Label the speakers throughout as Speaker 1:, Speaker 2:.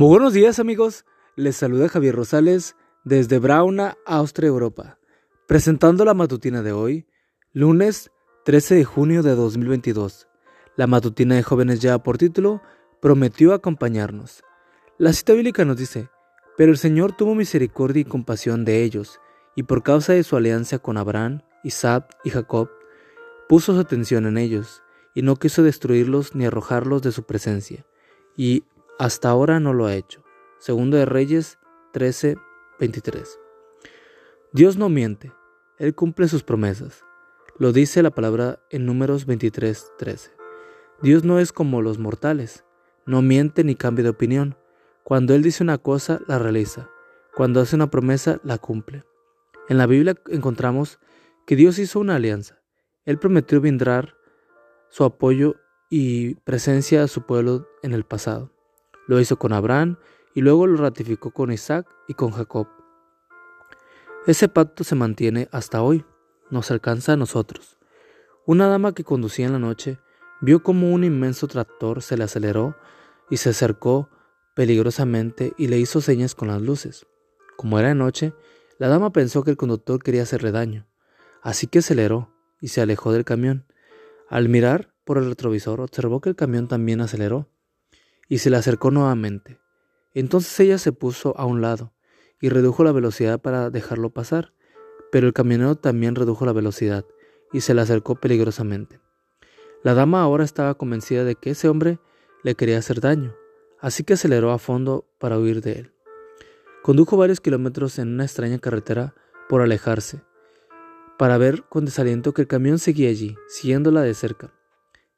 Speaker 1: Muy buenos días amigos, les saluda Javier Rosales desde Brauna, Austria, Europa, presentando la matutina de hoy, lunes 13 de junio de 2022. La matutina de jóvenes ya por título prometió acompañarnos. La cita bíblica nos dice, pero el Señor tuvo misericordia y compasión de ellos, y por causa de su alianza con Abraham, Isaac y Jacob, puso su atención en ellos, y no quiso destruirlos ni arrojarlos de su presencia, y hasta ahora no lo ha hecho. Segundo de Reyes 13, 23. Dios no miente, Él cumple sus promesas. Lo dice la palabra en números 23, 13. Dios no es como los mortales, no miente ni cambia de opinión. Cuando Él dice una cosa, la realiza. Cuando hace una promesa, la cumple. En la Biblia encontramos que Dios hizo una alianza. Él prometió brindar su apoyo y presencia a su pueblo en el pasado. Lo hizo con Abraham y luego lo ratificó con Isaac y con Jacob. Ese pacto se mantiene hasta hoy, nos alcanza a nosotros. Una dama que conducía en la noche vio como un inmenso tractor se le aceleró y se acercó peligrosamente y le hizo señas con las luces. Como era de noche, la dama pensó que el conductor quería hacerle daño, así que aceleró y se alejó del camión. Al mirar por el retrovisor observó que el camión también aceleró y se le acercó nuevamente. Entonces ella se puso a un lado y redujo la velocidad para dejarlo pasar, pero el camionero también redujo la velocidad y se le acercó peligrosamente. La dama ahora estaba convencida de que ese hombre le quería hacer daño, así que aceleró a fondo para huir de él. Condujo varios kilómetros en una extraña carretera por alejarse, para ver con desaliento que el camión seguía allí, siguiéndola de cerca.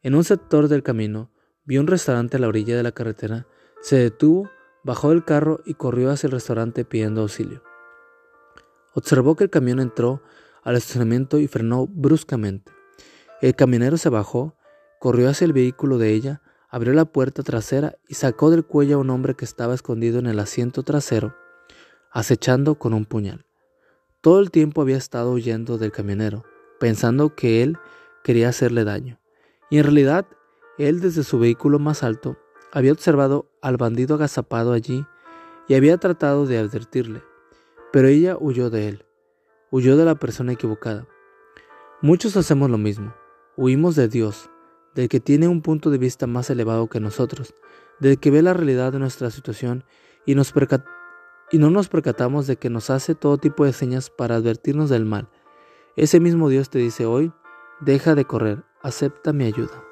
Speaker 1: En un sector del camino Vio un restaurante a la orilla de la carretera, se detuvo, bajó del carro y corrió hacia el restaurante pidiendo auxilio. Observó que el camión entró al estacionamiento y frenó bruscamente. El camionero se bajó, corrió hacia el vehículo de ella, abrió la puerta trasera y sacó del cuello a un hombre que estaba escondido en el asiento trasero, acechando con un puñal. Todo el tiempo había estado huyendo del camionero, pensando que él quería hacerle daño, y en realidad él desde su vehículo más alto había observado al bandido agazapado allí y había tratado de advertirle, pero ella huyó de él, huyó de la persona equivocada. Muchos hacemos lo mismo, huimos de Dios, del que tiene un punto de vista más elevado que nosotros, del que ve la realidad de nuestra situación y, nos y no nos percatamos de que nos hace todo tipo de señas para advertirnos del mal. Ese mismo Dios te dice hoy, deja de correr, acepta mi ayuda.